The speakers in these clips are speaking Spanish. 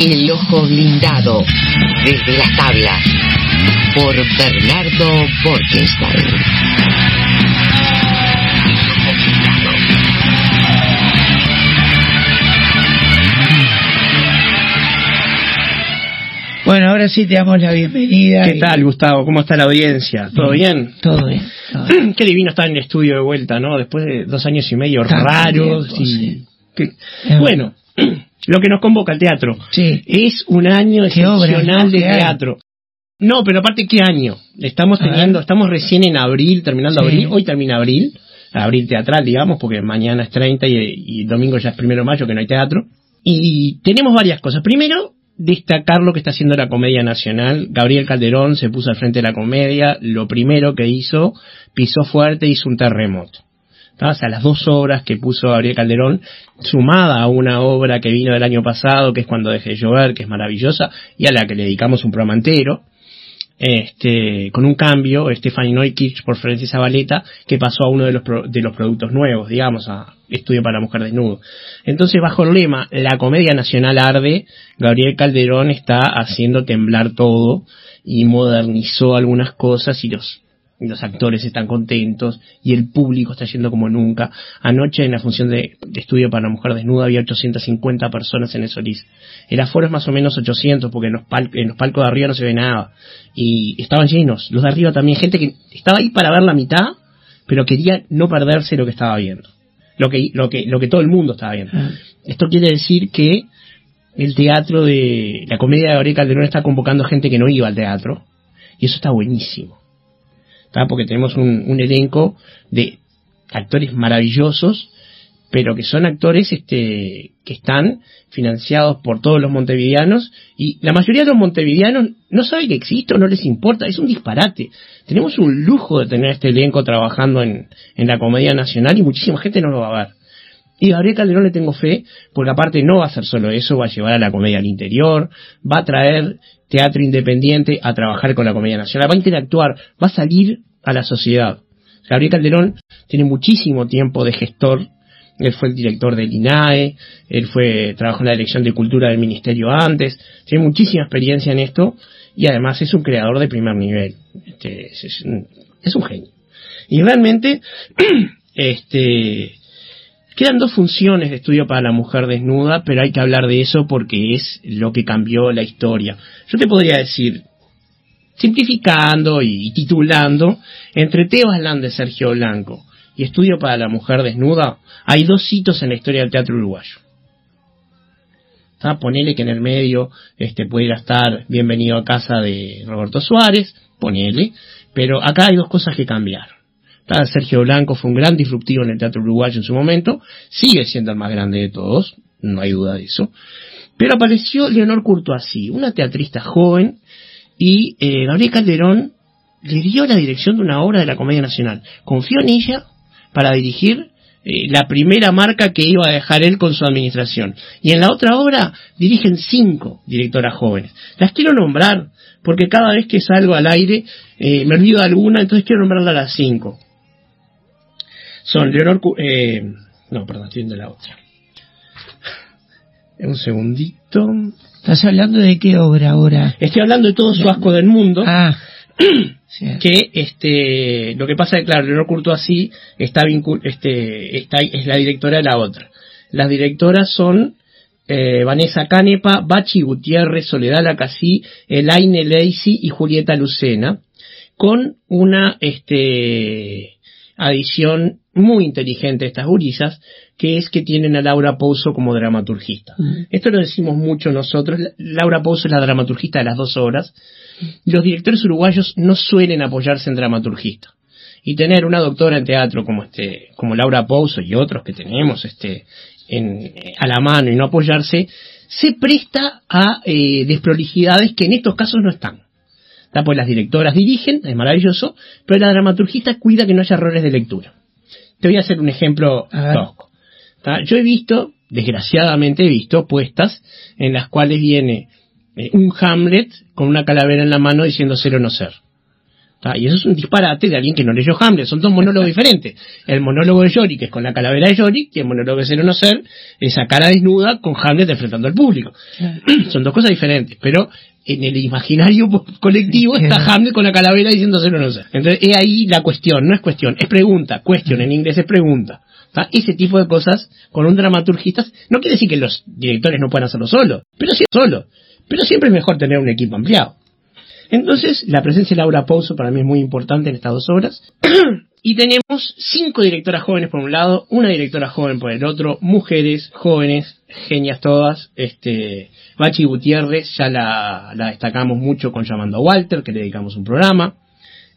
El ojo blindado desde las tablas por Bernardo Borkenstein. Bueno, ahora sí te damos la bienvenida. ¿Qué tal, Gustavo? ¿Cómo está la audiencia? ¿Todo bien? Todo bien. Qué divino estar en el estudio de vuelta, ¿no? Después de dos años y medio raros. y... Bueno, lo que nos convoca al teatro. Sí. Es un año excepcional de teatro. No, pero aparte, ¿qué año? Estamos teniendo, estamos recién en abril, terminando abril, hoy termina abril, abril teatral, digamos, porque mañana es 30 y, y domingo ya es primero de mayo, que no hay teatro. Y tenemos varias cosas. Primero, destacar lo que está haciendo la comedia nacional. Gabriel Calderón se puso al frente de la comedia, lo primero que hizo, pisó fuerte, hizo un terremoto. O sea, las dos obras que puso Gabriel Calderón, sumada a una obra que vino del año pasado, que es Cuando dejé de llover, que es maravillosa, y a la que le dedicamos un programa entero, este, con un cambio, Stephanie Neukirch por Florencia Zabaleta, que pasó a uno de los, de los productos nuevos, digamos, a Estudio para Mujer Desnudo. Entonces, bajo el lema La comedia nacional arde, Gabriel Calderón está haciendo temblar todo y modernizó algunas cosas y los los actores están contentos y el público está yendo como nunca. Anoche en la función de, estudio para la mujer desnuda había 850 personas en el Solís. El aforo es más o menos 800 porque en los, en los palcos de arriba no se ve nada. Y estaban llenos. Los de arriba también, gente que estaba ahí para ver la mitad, pero quería no perderse lo que estaba viendo. Lo que, lo que, lo que todo el mundo estaba viendo. Ah. Esto quiere decir que el teatro de la comedia de Gabriel Calderón está convocando gente que no iba al teatro. Y eso está buenísimo porque tenemos un, elenco de actores maravillosos, pero que son actores este, que están financiados por todos los montevideanos y la mayoría de los montevideanos no sabe que existe o no les importa, es un disparate. Tenemos un lujo de tener este elenco trabajando en, en la comedia nacional y muchísima gente no lo va a ver. Y Gabriel Calderón le tengo fe, porque aparte no va a hacer solo eso, va a llevar a la comedia al interior, va a traer teatro independiente a trabajar con la comedia nacional, va a interactuar, va a salir a la sociedad. Gabriel Calderón tiene muchísimo tiempo de gestor, él fue el director del INAE, él fue, trabajó en la dirección de cultura del ministerio antes, tiene muchísima experiencia en esto y además es un creador de primer nivel, este, es, es un genio. Y realmente, este, Quedan dos funciones de estudio para la mujer desnuda, pero hay que hablar de eso porque es lo que cambió la historia. Yo te podría decir, simplificando y titulando, entre Tebas Land de Sergio Blanco y Estudio para la Mujer Desnuda, hay dos hitos en la historia del teatro uruguayo. Ponele que en el medio este, pudiera estar Bienvenido a casa de Roberto Suárez, ponele, pero acá hay dos cosas que cambiaron. Sergio Blanco fue un gran disruptivo en el teatro uruguayo en su momento, sigue siendo el más grande de todos, no hay duda de eso. Pero apareció Leonor Courtoisí, una teatrista joven, y eh, Gabriel Calderón le dio la dirección de una obra de la Comedia Nacional. Confió en ella para dirigir eh, la primera marca que iba a dejar él con su administración. Y en la otra obra dirigen cinco directoras jóvenes. Las quiero nombrar porque cada vez que salgo al aire eh, me olvido de alguna, entonces quiero nombrarla a las cinco son Leonor... Eh, no, perdón, estoy viendo la otra. Un segundito. ¿Estás hablando de qué obra ahora? Estoy hablando de todo su asco del mundo. Ah. que este lo que pasa es que claro Leonor Courtois está este está es la directora de la otra las directoras son eh, Vanessa Canepa, Bachi Gutiérrez, Soledad Lacasí, Elaine Lacey y Julieta Lucena, con una este adición muy inteligente estas gurisas, que es que tienen a Laura Pouso como dramaturgista. Esto lo decimos mucho nosotros. Laura Pouso es la dramaturgista de las dos obras. Los directores uruguayos no suelen apoyarse en dramaturgista. Y tener una doctora en teatro como este, como Laura Pouso y otros que tenemos este, en, a la mano y no apoyarse, se presta a eh, desprolijidades que en estos casos no están. Pues las directoras dirigen, es maravilloso, pero la dramaturgista cuida que no haya errores de lectura. Te voy a hacer un ejemplo tosco. Yo he visto, desgraciadamente he visto puestas en las cuales viene eh, un Hamlet con una calavera en la mano diciendo ser o no ser. Y eso es un disparate de alguien que no leyó Hamlet. Son dos monólogos diferentes. El monólogo de Yorick es con la calavera de Yorick y el monólogo de Ser o No Ser es a cara desnuda con Hamlet enfrentando al público. Son dos cosas diferentes. Pero en el imaginario colectivo está Hamlet con la calavera diciendo Ser o No Ser. Entonces, es ahí la cuestión. No es cuestión, es pregunta. Cuestión en inglés es pregunta. Ese tipo de cosas con un dramaturgista no quiere decir que los directores no puedan hacerlo solo, pero sí solo. Pero siempre es mejor tener un equipo ampliado. Entonces, la presencia de Laura Pouso para mí es muy importante en estas dos obras. y tenemos cinco directoras jóvenes por un lado, una directora joven por el otro, mujeres jóvenes, genias todas. Este, Bachi Gutiérrez, ya la, destacamos mucho con Llamando a Walter, que le dedicamos un programa.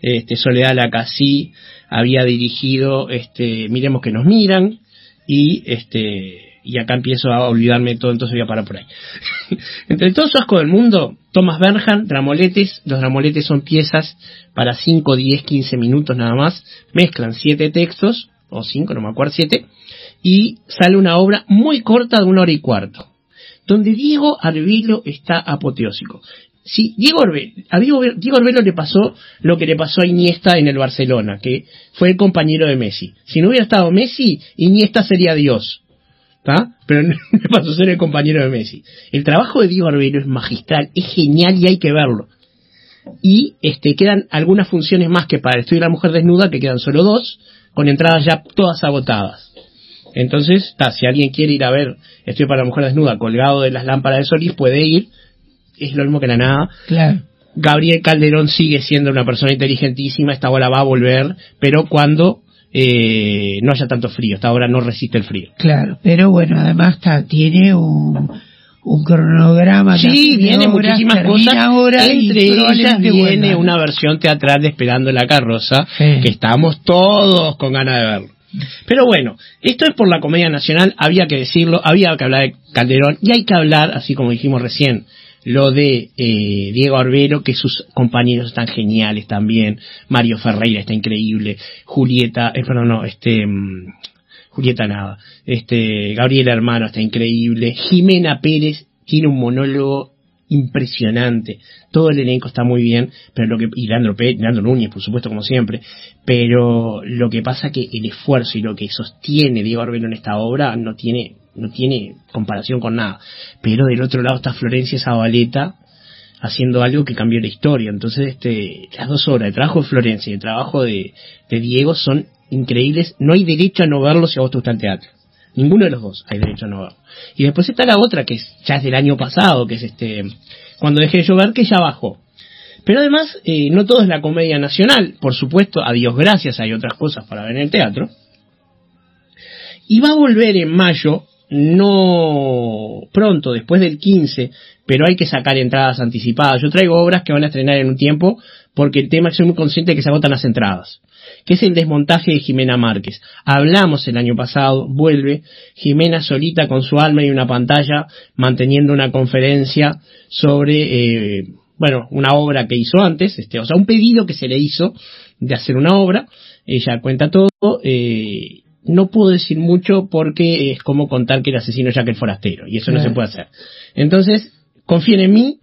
Este, Soledad Lacasí había dirigido este, Miremos que nos miran. Y este, y acá empiezo a olvidarme todo, entonces voy a parar por ahí. Entre todos los asco del mundo, Thomas Bernhard, dramoletes, los dramoletes son piezas para 5, 10, 15 minutos nada más, mezclan 7 textos, o 5, no me acuerdo, 7, y sale una obra muy corta de una hora y cuarto, donde Diego Arbelo está apoteósico. Sí, Diego a Diego, Diego Arbelo le pasó lo que le pasó a Iniesta en el Barcelona, que fue el compañero de Messi. Si no hubiera estado Messi, Iniesta sería Dios pero no me pasó a ser el compañero de Messi. El trabajo de Diego Arbelo es magistral, es genial y hay que verlo. Y este, quedan algunas funciones más que para el estudio de la mujer desnuda, que quedan solo dos, con entradas ya todas agotadas. Entonces, si alguien quiere ir a ver Estudio para la mujer desnuda colgado de las lámparas de Solís, puede ir. Es lo mismo que la nada. Claro. Gabriel Calderón sigue siendo una persona inteligentísima, esta hora va a volver, pero cuando eh, no haya tanto frío. Hasta ahora no resiste el frío. Claro, pero bueno, además tiene un, un cronograma. Sí, viene muchísimas cosas. Entre ellas viene una versión teatral de Esperando la Carroza, que estamos todos con ganas de verlo. Pero bueno, esto es por la Comedia Nacional, había que decirlo, había que hablar de Calderón, y hay que hablar, así como dijimos recién, lo de eh, Diego Arbelo, que sus compañeros están geniales también, Mario Ferreira está increíble, Julieta, eh, perdón, no, este, mm, Julieta nada, este, Gabriela Hermano está increíble, Jimena Pérez tiene un monólogo impresionante. Todo el elenco está muy bien, pero lo que, y Leandro, Leandro Núñez, por supuesto, como siempre, pero lo que pasa que el esfuerzo y lo que sostiene Diego Arbelo en esta obra no tiene no tiene comparación con nada. Pero del otro lado está Florencia Zabaleta haciendo algo que cambió la historia. Entonces, este, las dos horas de trabajo de Florencia y el trabajo de, Diego son increíbles. No hay derecho a no verlo si a vos te gusta el teatro. Ninguno de los dos hay derecho a no verlo. Y después está la otra, que es, ya es del año pasado, que es este, cuando dejé de llover, que ya bajó. Pero además, eh, no todo es la comedia nacional. Por supuesto, a Dios gracias, hay otras cosas para ver en el teatro. Y va a volver en mayo no pronto, después del 15, pero hay que sacar entradas anticipadas. Yo traigo obras que van a estrenar en un tiempo porque el tema es muy consciente de que se agotan las entradas, que es el desmontaje de Jimena Márquez. Hablamos el año pasado, vuelve Jimena solita con su alma y una pantalla manteniendo una conferencia sobre, eh, bueno, una obra que hizo antes, este, o sea, un pedido que se le hizo de hacer una obra. Ella cuenta todo. Eh, no puedo decir mucho porque es como contar que el asesino es Jack el Forastero, y eso no se puede hacer. Entonces, confíen en mí,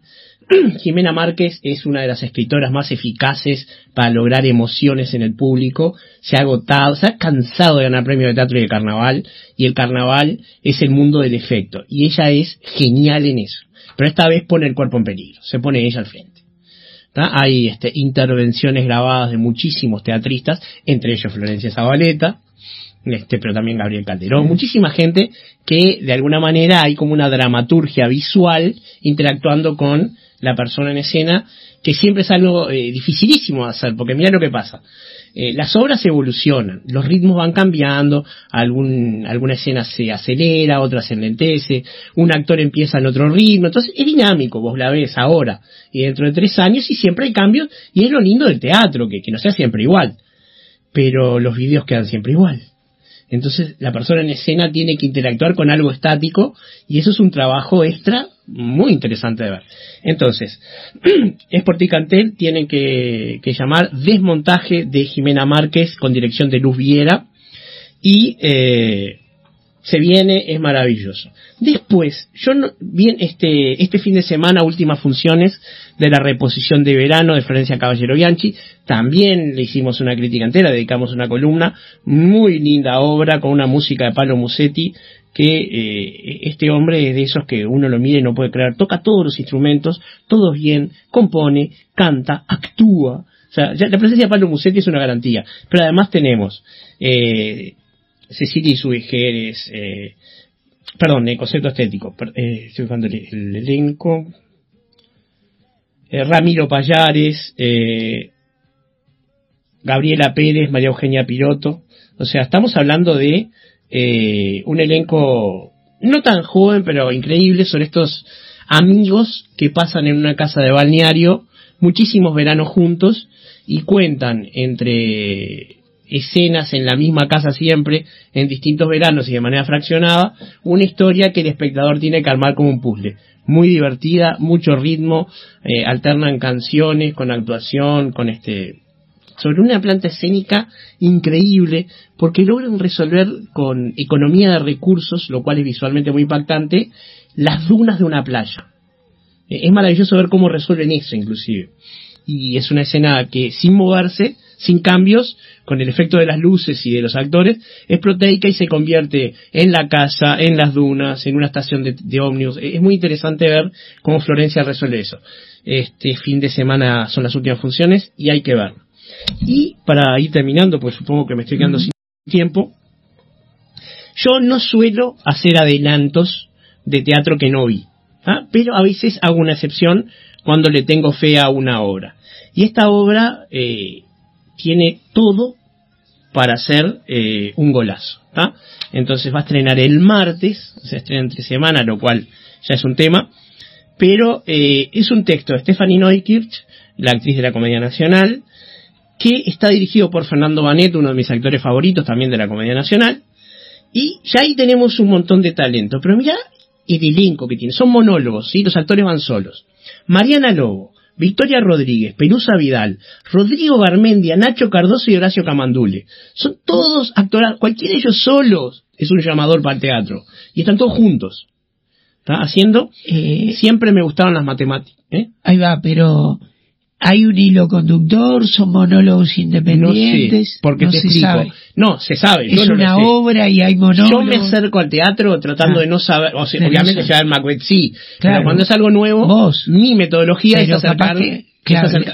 Jimena Márquez es una de las escritoras más eficaces para lograr emociones en el público. Se ha agotado, se ha cansado de ganar premios de teatro y de carnaval. Y el carnaval es el mundo del efecto. Y ella es genial en eso. Pero esta vez pone el cuerpo en peligro. Se pone ella al frente. Hay este, intervenciones grabadas de muchísimos teatristas, entre ellos Florencia Zabaleta, este, pero también Gabriel Calderón, muchísima gente que de alguna manera hay como una dramaturgia visual interactuando con la persona en escena, que siempre es algo eh, dificilísimo de hacer, porque mira lo que pasa. Eh, las obras evolucionan, los ritmos van cambiando, algún, alguna escena se acelera, otra se enlentece, un actor empieza en otro ritmo, entonces es dinámico, vos la ves ahora y dentro de tres años y siempre hay cambios y es lo lindo del teatro, que, que no sea siempre igual, pero los vídeos quedan siempre igual. Entonces la persona en escena tiene que interactuar con algo estático y eso es un trabajo extra muy interesante de ver. Entonces, Cantel tienen que, que, llamar Desmontaje de Jimena Márquez con dirección de Luz Viera y eh, se viene, es maravilloso. Después, yo no, bien este, este fin de semana, últimas funciones de la reposición de verano de Florencia Caballero Bianchi, también le hicimos una crítica entera, dedicamos una columna, muy linda obra con una música de Palo Musetti, que eh, este hombre es de esos que uno lo mira y no puede creer, toca todos los instrumentos, todos bien, compone, canta, actúa, la presencia de Pablo Musetti es una garantía. Pero además tenemos eh, Cecilia Subejeres, eh, perdón, el concepto estético, eh, estoy buscando el, elenco, eh, Ramiro Payares, Gabriela Pérez, María Eugenia Piroto, o sea, estamos hablando de eh, un elenco no tan joven, pero increíble, son estos amigos que pasan en una casa de balneario muchísimos veranos juntos y cuentan entre escenas en la misma casa siempre, en distintos veranos y de manera fraccionada, una historia que el espectador tiene que armar como un puzzle. Muy divertida, mucho ritmo, eh, alternan canciones con actuación, con este sobre una planta escénica increíble, porque logran resolver con economía de recursos, lo cual es visualmente muy impactante, las dunas de una playa. Eh, es maravilloso ver cómo resuelven eso, inclusive. Y es una escena que, sin moverse, sin cambios, con el efecto de las luces y de los actores, es proteica y se convierte en la casa, en las dunas, en una estación de, de ómnibus. Es muy interesante ver cómo Florencia resuelve eso. Este fin de semana son las últimas funciones y hay que ver. Y para ir terminando, pues supongo que me estoy quedando sin tiempo, yo no suelo hacer adelantos de teatro que no vi. ¿ah? pero a veces hago una excepción cuando le tengo fe a una obra. Y esta obra eh, tiene todo para ser eh, un golazo. Entonces va a estrenar el martes, se estrena entre semana, lo cual ya es un tema, pero eh, es un texto de Stephanie Neukirch, la actriz de la Comedia Nacional, que está dirigido por Fernando Banet, uno de mis actores favoritos también de la Comedia Nacional, y ya ahí tenemos un montón de talento. Pero mira el elenco que tiene. Son monólogos, ¿sí? Los actores van solos. Mariana Lobo, Victoria Rodríguez, Pelusa Vidal, Rodrigo Garmendia, Nacho Cardoso y Horacio Camandule. Son todos actores, cualquiera de ellos solos es un llamador para el teatro. Y están todos juntos. ¿Está haciendo? Eh, siempre me gustaron las matemáticas. ¿eh? Ahí va, pero hay un hilo conductor, son monólogos independientes. No porque te se explico. Sabe. No, se sabe. Es una obra y hay monólogos. Yo me acerco al teatro tratando ah. de no saber, o sea, obviamente ya el Macbeth sí, pero cuando es algo nuevo, mi metodología es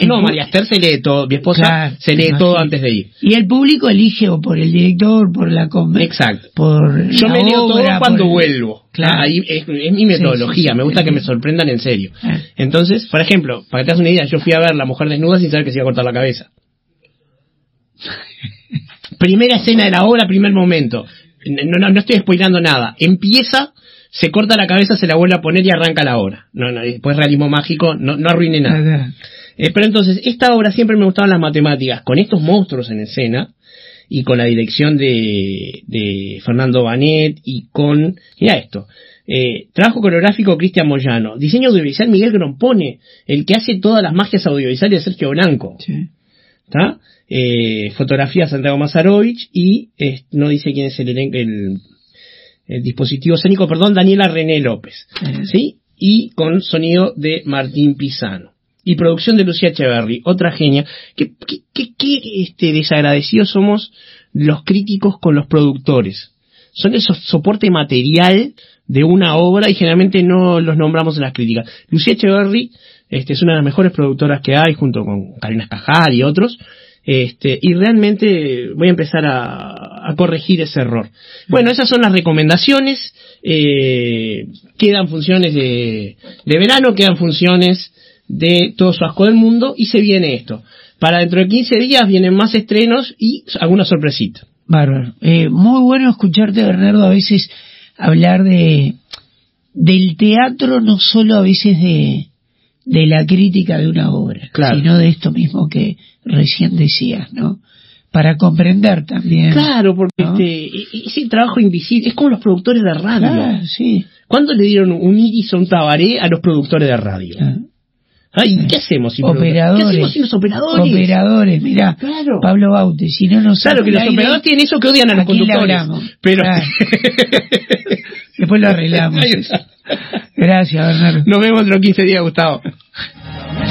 no, María Esther se lee todo, mi esposa se lee todo antes de ir. Y el público elige o por el director, por la Exacto. Por Yo me leo todo cuando vuelvo. Ahí es, mi metodología, me gusta que me sorprendan en serio. Ah. Entonces, por ejemplo, para que te hagas una idea, yo fui a ver La Mujer Desnuda sin saber que se iba a cortar la cabeza. Primera escena de la obra, primer momento. No, no, no estoy spoilando nada. Empieza se corta la cabeza, se la vuelve a poner y arranca la obra. No, no, después realismo mágico, no, no arruine nada. Eh, pero entonces, esta obra siempre me gustaban las matemáticas, con estos monstruos en escena, y con la dirección de, de Fernando Banet, y con, mira esto, eh, trabajo coreográfico Cristian Moyano, diseño audiovisual Miguel Grompone, el que hace todas las magias audiovisuales de Sergio Blanco. ¿Está? Eh, fotografía Santiago Mazarovich y no dice quién es el, el, el dispositivo escénico, perdón, Daniela René López. ¿Sí? Y con sonido de Martín Pisano y producción de Lucía Echeverry, otra genia. ¿Qué, este, desagradecidos somos los críticos con los productores? Son esos soporte material de una obra y generalmente no los nombramos en las críticas. Lucía Echeverry este, es una de las mejores productoras que hay junto con Karina Escajal y otros. Este, y realmente voy a empezar a, a corregir ese error. Bueno, esas son las recomendaciones. Eh, quedan funciones de verano, quedan funciones de todo su asco del mundo y se viene esto. Para dentro de 15 días vienen más estrenos y alguna sorpresita. Bárbaro. Eh, muy bueno escucharte, Bernardo, a veces hablar de del teatro, no solo a veces de, de la crítica de una obra, sino de esto mismo que recién decías, ¿no? Para comprender también. Claro, porque este, e, e, ese trabajo invisible es como los productores de radio. sí. ¿Cuándo le dieron un iris o un tabaré a los productores de radio? Ay, ¿qué hacemos sin operadores? ¿Qué hacemos sin los operadores? Operadores, mirá. Claro. Pablo Baute, si no nos Claro que los operadores tienen eso que odian a los conductores. Pero... Después lo arreglamos. Gracias, Bernardo. Nos vemos otros 15 días, Gustavo.